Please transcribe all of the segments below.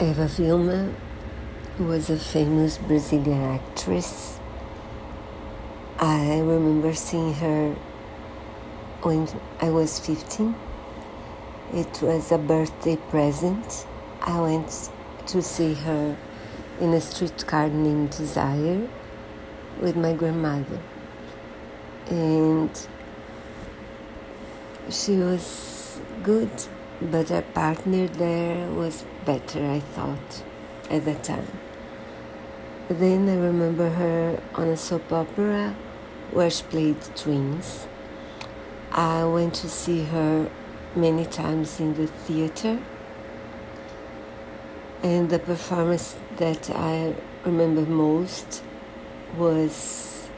Eva Wilma was a famous Brazilian actress. I remember seeing her when I was 15. It was a birthday present. I went to see her in a streetcar named Desire with my grandmother. And she was good but her partner there was better, I thought, at that time. Then I remember her on a soap opera where she played twins. I went to see her many times in the theater. And the performance that I remember most was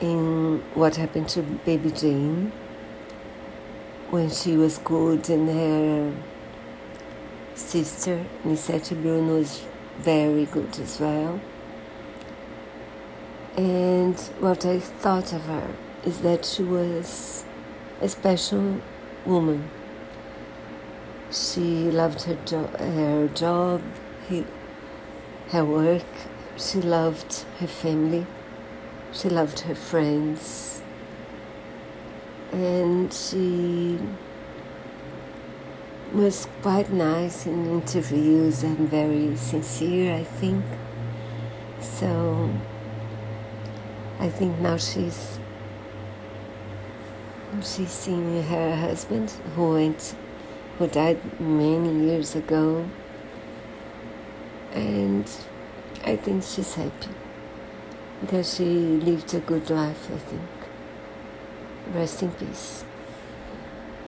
in What Happened to Baby Jane when she was good and her um, sister Nicette Bruno was very good as well. And what I thought of her is that she was a special woman. She loved her, jo- her job, he, her work, she loved her family, she loved her friends she was quite nice in interviews and very sincere, I think. So I think now she's she's seeing her husband who went who died many years ago and I think she's happy because she lived a good life I think Rest in peace.